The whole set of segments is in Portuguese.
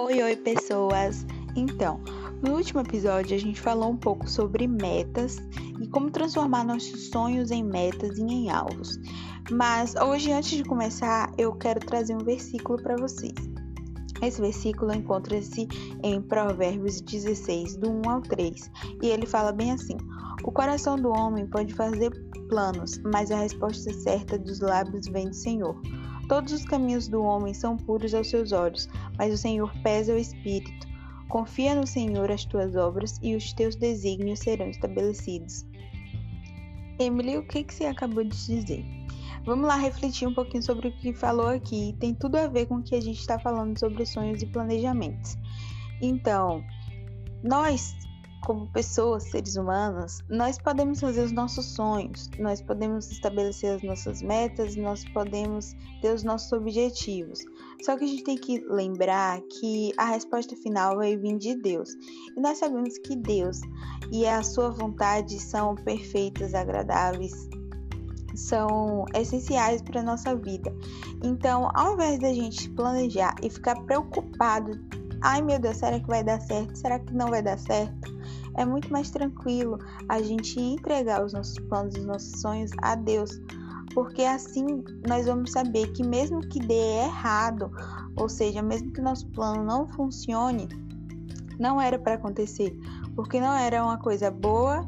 Oi, oi, pessoas! Então, no último episódio a gente falou um pouco sobre metas e como transformar nossos sonhos em metas e em alvos. Mas hoje, antes de começar, eu quero trazer um versículo para vocês. Esse versículo encontra-se em Provérbios 16, do 1 ao 3, e ele fala bem assim: O coração do homem pode fazer planos, mas a resposta certa dos lábios vem do Senhor. Todos os caminhos do homem são puros aos seus olhos, mas o Senhor pesa o espírito. Confia no Senhor as tuas obras e os teus desígnios serão estabelecidos. Emily, o que, que você acabou de dizer? Vamos lá refletir um pouquinho sobre o que falou aqui. Tem tudo a ver com o que a gente está falando sobre sonhos e planejamentos. Então, nós como pessoas, seres humanos, nós podemos fazer os nossos sonhos, nós podemos estabelecer as nossas metas, nós podemos ter os nossos objetivos. Só que a gente tem que lembrar que a resposta final vai vir de Deus. E nós sabemos que Deus e a sua vontade são perfeitas, agradáveis, são essenciais para a nossa vida. Então, ao invés da gente planejar e ficar preocupado, ai meu Deus, será que vai dar certo? Será que não vai dar certo? É muito mais tranquilo a gente entregar os nossos planos, os nossos sonhos a Deus, porque assim nós vamos saber que mesmo que dê errado, ou seja, mesmo que nosso plano não funcione, não era para acontecer, porque não era uma coisa boa,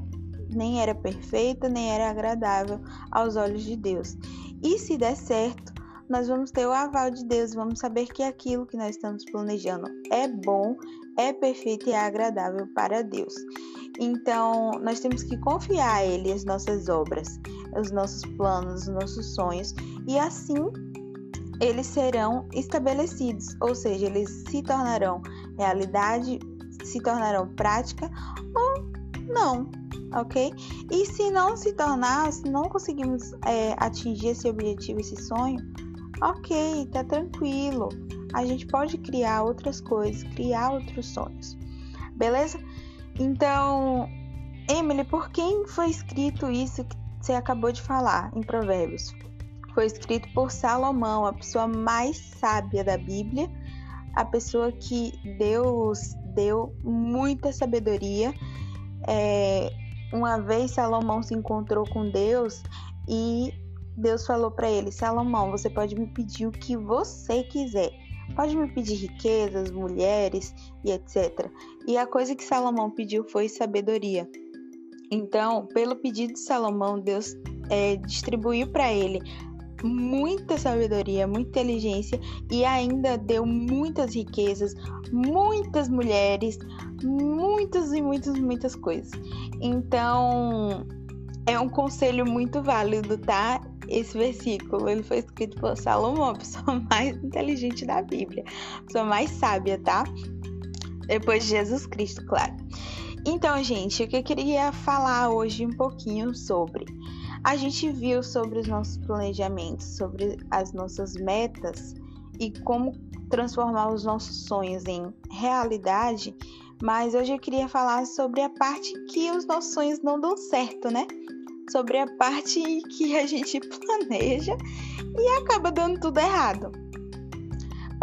nem era perfeita, nem era agradável aos olhos de Deus. E se der certo, nós vamos ter o aval de Deus, vamos saber que aquilo que nós estamos planejando é bom, é perfeito e é agradável para Deus. Então, nós temos que confiar a Ele as nossas obras, os nossos planos, os nossos sonhos, e assim eles serão estabelecidos, ou seja, eles se tornarão realidade, se tornarão prática ou não, ok? E se não se tornar, se não conseguimos é, atingir esse objetivo, esse sonho, Ok, tá tranquilo. A gente pode criar outras coisas, criar outros sonhos. Beleza? Então, Emily, por quem foi escrito isso que você acabou de falar em Provérbios? Foi escrito por Salomão, a pessoa mais sábia da Bíblia, a pessoa que Deus deu muita sabedoria. É, uma vez Salomão se encontrou com Deus e Deus falou para ele: Salomão, você pode me pedir o que você quiser. Pode me pedir riquezas, mulheres e etc. E a coisa que Salomão pediu foi sabedoria. Então, pelo pedido de Salomão, Deus é, distribuiu para ele muita sabedoria, muita inteligência e ainda deu muitas riquezas, muitas mulheres, muitas e muitas, muitas coisas. Então, é um conselho muito válido, tá? esse versículo ele foi escrito por Salomão, a pessoa mais inteligente da Bíblia, a pessoa mais sábia, tá? Depois de Jesus Cristo, claro. Então, gente, o que eu queria falar hoje um pouquinho sobre. A gente viu sobre os nossos planejamentos, sobre as nossas metas e como transformar os nossos sonhos em realidade, mas hoje eu queria falar sobre a parte que os nossos sonhos não dão certo, né? Sobre a parte que a gente planeja e acaba dando tudo errado.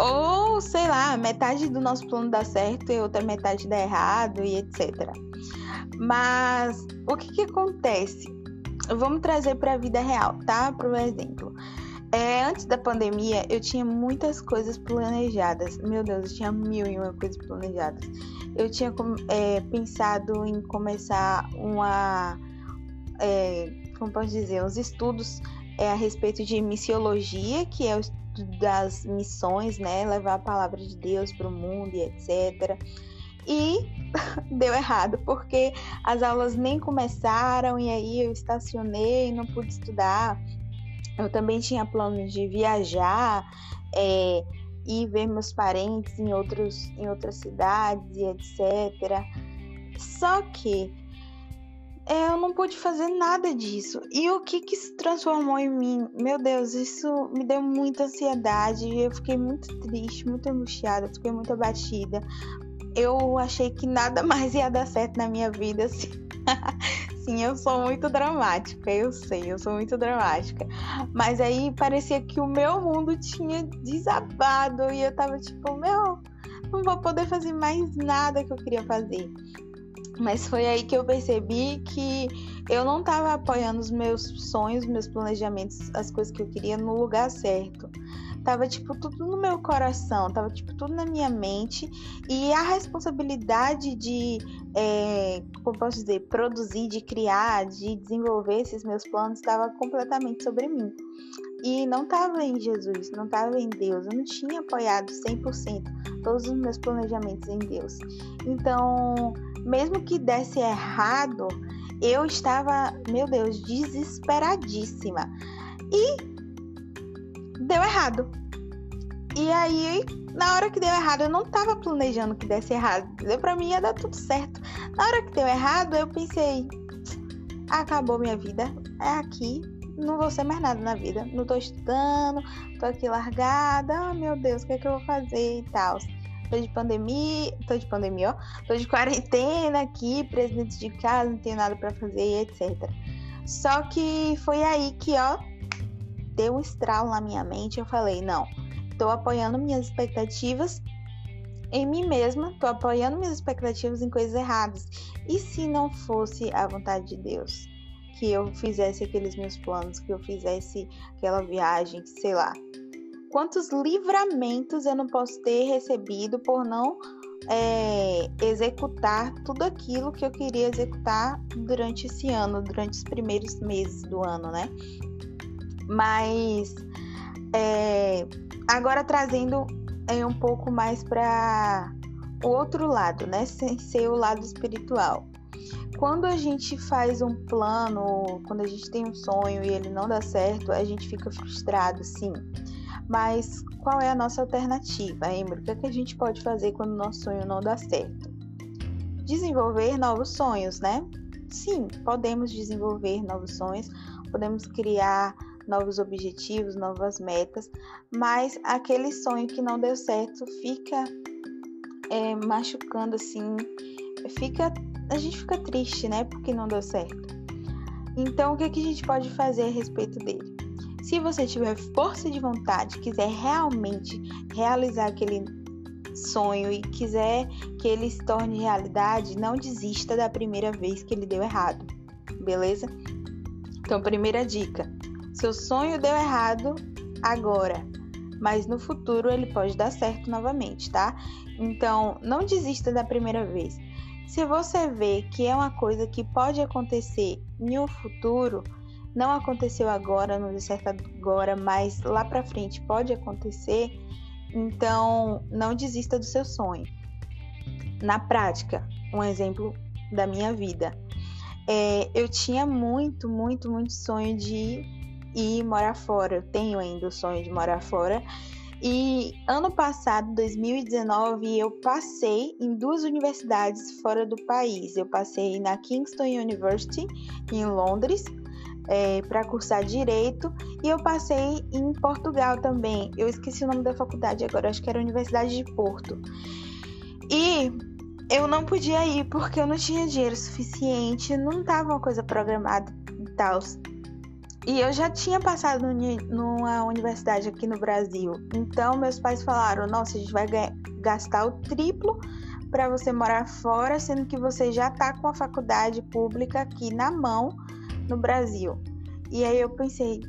Ou, sei lá, metade do nosso plano dá certo e outra metade dá errado e etc. Mas o que, que acontece? Vamos trazer para a vida real, tá? Por exemplo, é, antes da pandemia eu tinha muitas coisas planejadas. Meu Deus, eu tinha mil e uma coisas planejadas. Eu tinha é, pensado em começar uma é, como posso dizer, uns estudos é, a respeito de missiologia, que é o estudo das missões, né? Levar a palavra de Deus para o mundo e etc. E deu errado, porque as aulas nem começaram e aí eu estacionei, não pude estudar. Eu também tinha plano de viajar é, e ver meus parentes em, outros, em outras cidades e etc. Só que eu não pude fazer nada disso. E o que que se transformou em mim? Meu Deus, isso me deu muita ansiedade. Eu fiquei muito triste, muito angustiada, fiquei muito abatida. Eu achei que nada mais ia dar certo na minha vida. Assim. Sim, eu sou muito dramática, eu sei, eu sou muito dramática. Mas aí parecia que o meu mundo tinha desabado e eu tava tipo, meu, não vou poder fazer mais nada que eu queria fazer. Mas foi aí que eu percebi que eu não estava apoiando os meus sonhos, meus planejamentos, as coisas que eu queria no lugar certo. Tava tipo tudo no meu coração, tava tipo tudo na minha mente e a responsabilidade de, é, como posso dizer, produzir, de criar, de desenvolver esses meus planos estava completamente sobre mim. E não estava em Jesus, não estava em Deus, eu não tinha apoiado 100% todos os meus planejamentos em Deus. Então, mesmo que desse errado, eu estava, meu Deus, desesperadíssima. E deu errado. E aí, na hora que deu errado, eu não estava planejando que desse errado. Para mim ia dar tudo certo. Na hora que deu errado, eu pensei: acabou minha vida, é aqui, não vou ser mais nada na vida. Não tô estudando, tô aqui largada. Ah, meu Deus, o que é que eu vou fazer e tal. Tô de pandemia, tô de pandemia, ó. Tô de quarentena aqui, presidente de casa, não tenho nada para fazer, etc. Só que foi aí que, ó, deu um estralo na minha mente. Eu falei, não, tô apoiando minhas expectativas em mim mesma, tô apoiando minhas expectativas em coisas erradas. E se não fosse a vontade de Deus? que eu fizesse aqueles meus planos, que eu fizesse aquela viagem, sei lá. Quantos livramentos eu não posso ter recebido por não é, executar tudo aquilo que eu queria executar durante esse ano, durante os primeiros meses do ano, né? Mas é, agora trazendo é, um pouco mais para o outro lado, né? Sem ser o lado espiritual quando a gente faz um plano, quando a gente tem um sonho e ele não dá certo, a gente fica frustrado, sim. Mas qual é a nossa alternativa, Emily? O que, é que a gente pode fazer quando o nosso sonho não dá certo? Desenvolver novos sonhos, né? Sim, podemos desenvolver novos sonhos, podemos criar novos objetivos, novas metas, mas aquele sonho que não deu certo fica é, machucando assim, fica a gente fica triste, né? Porque não deu certo. Então, o que, que a gente pode fazer a respeito dele? Se você tiver força de vontade, quiser realmente realizar aquele sonho e quiser que ele se torne realidade, não desista da primeira vez que ele deu errado, beleza? Então, primeira dica: seu sonho deu errado agora, mas no futuro ele pode dar certo novamente, tá? Então, não desista da primeira vez. Se você vê que é uma coisa que pode acontecer um futuro, não aconteceu agora, não deu certo agora, mas lá para frente pode acontecer, então não desista do seu sonho. Na prática, um exemplo da minha vida. É, eu tinha muito, muito, muito sonho de ir morar fora. Eu tenho ainda o sonho de morar fora. E ano passado, 2019, eu passei em duas universidades fora do país. Eu passei na Kingston University, em Londres, é, para cursar direito, e eu passei em Portugal também. Eu esqueci o nome da faculdade agora, acho que era Universidade de Porto. E eu não podia ir porque eu não tinha dinheiro suficiente, não estava uma coisa programada e tal. E eu já tinha passado numa universidade aqui no Brasil. Então, meus pais falaram: nossa, a gente vai gastar o triplo para você morar fora, sendo que você já está com a faculdade pública aqui na mão no Brasil. E aí eu pensei: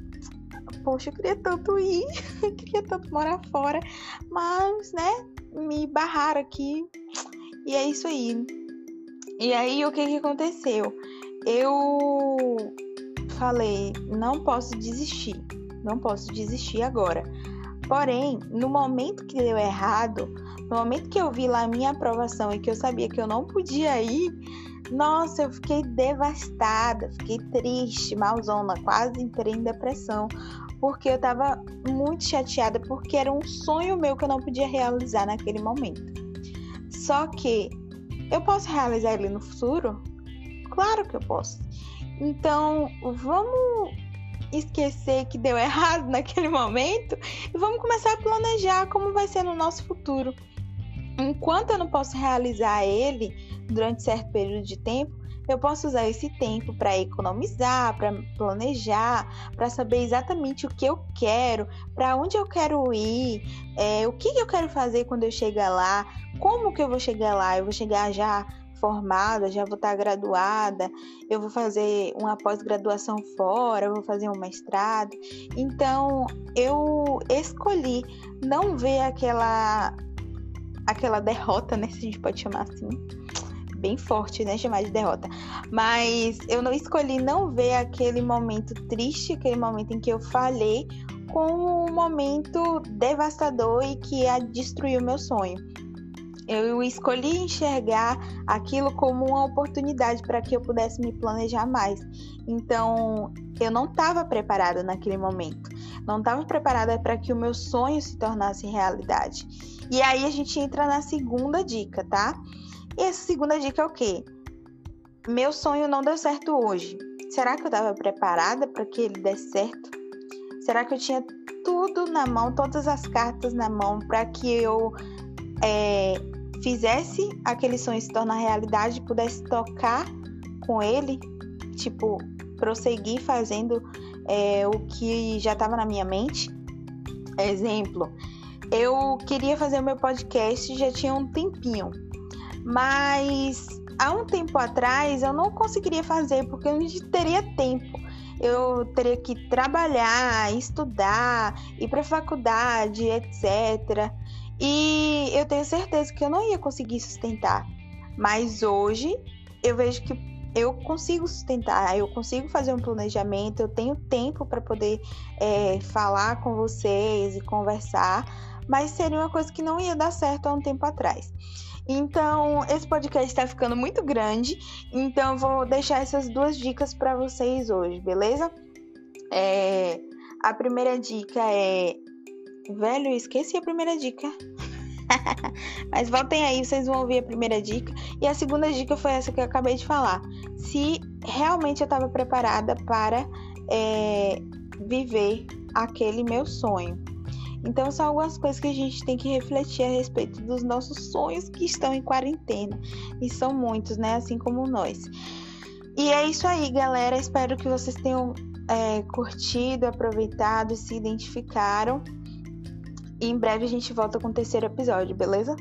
poxa, eu queria tanto ir, eu queria tanto morar fora, mas, né, me barraram aqui. E é isso aí. E aí, o que que aconteceu? Eu falei, não posso desistir, não posso desistir agora. Porém, no momento que deu errado, no momento que eu vi lá a minha aprovação e que eu sabia que eu não podia ir, nossa, eu fiquei devastada, fiquei triste, malzona, quase entrei em depressão, porque eu tava muito chateada, porque era um sonho meu que eu não podia realizar naquele momento. Só que eu posso realizar ele no futuro? Claro que eu posso. Então, vamos esquecer que deu errado naquele momento e vamos começar a planejar como vai ser no nosso futuro. Enquanto eu não posso realizar ele durante certo período de tempo, eu posso usar esse tempo para economizar, para planejar, para saber exatamente o que eu quero, para onde eu quero ir, é, o que, que eu quero fazer quando eu chegar lá, como que eu vou chegar lá, eu vou chegar já formada, já vou estar graduada, eu vou fazer uma pós-graduação fora, eu vou fazer um mestrado. Então, eu escolhi não ver aquela aquela derrota, né, se a gente pode chamar assim, bem forte, né, chamar de derrota. Mas eu não escolhi não ver aquele momento triste, aquele momento em que eu falhei, com um momento devastador e que o meu sonho eu escolhi enxergar aquilo como uma oportunidade para que eu pudesse me planejar mais. Então, eu não estava preparada naquele momento. Não estava preparada para que o meu sonho se tornasse realidade. E aí a gente entra na segunda dica, tá? E essa segunda dica é o quê? Meu sonho não deu certo hoje. Será que eu estava preparada para que ele desse certo? Será que eu tinha tudo na mão, todas as cartas na mão para que eu é, fizesse aquele sonho se tornar realidade, pudesse tocar com ele, tipo, prosseguir fazendo é, o que já estava na minha mente. Exemplo, eu queria fazer o meu podcast já tinha um tempinho, mas há um tempo atrás eu não conseguiria fazer porque eu não teria tempo. Eu teria que trabalhar, estudar, ir para faculdade, etc. E eu tenho certeza que eu não ia conseguir sustentar. Mas hoje eu vejo que eu consigo sustentar, eu consigo fazer um planejamento, eu tenho tempo para poder é, falar com vocês e conversar, mas seria uma coisa que não ia dar certo há um tempo atrás. Então, esse podcast está ficando muito grande, então vou deixar essas duas dicas para vocês hoje, beleza? É, a primeira dica é Velho, esqueci a primeira dica. Mas voltem aí, vocês vão ouvir a primeira dica. E a segunda dica foi essa que eu acabei de falar. Se realmente eu estava preparada para é, viver aquele meu sonho. Então, são algumas coisas que a gente tem que refletir a respeito dos nossos sonhos que estão em quarentena. E são muitos, né? Assim como nós. E é isso aí, galera. Espero que vocês tenham é, curtido, aproveitado, se identificaram. E em breve a gente volta com o terceiro episódio, beleza?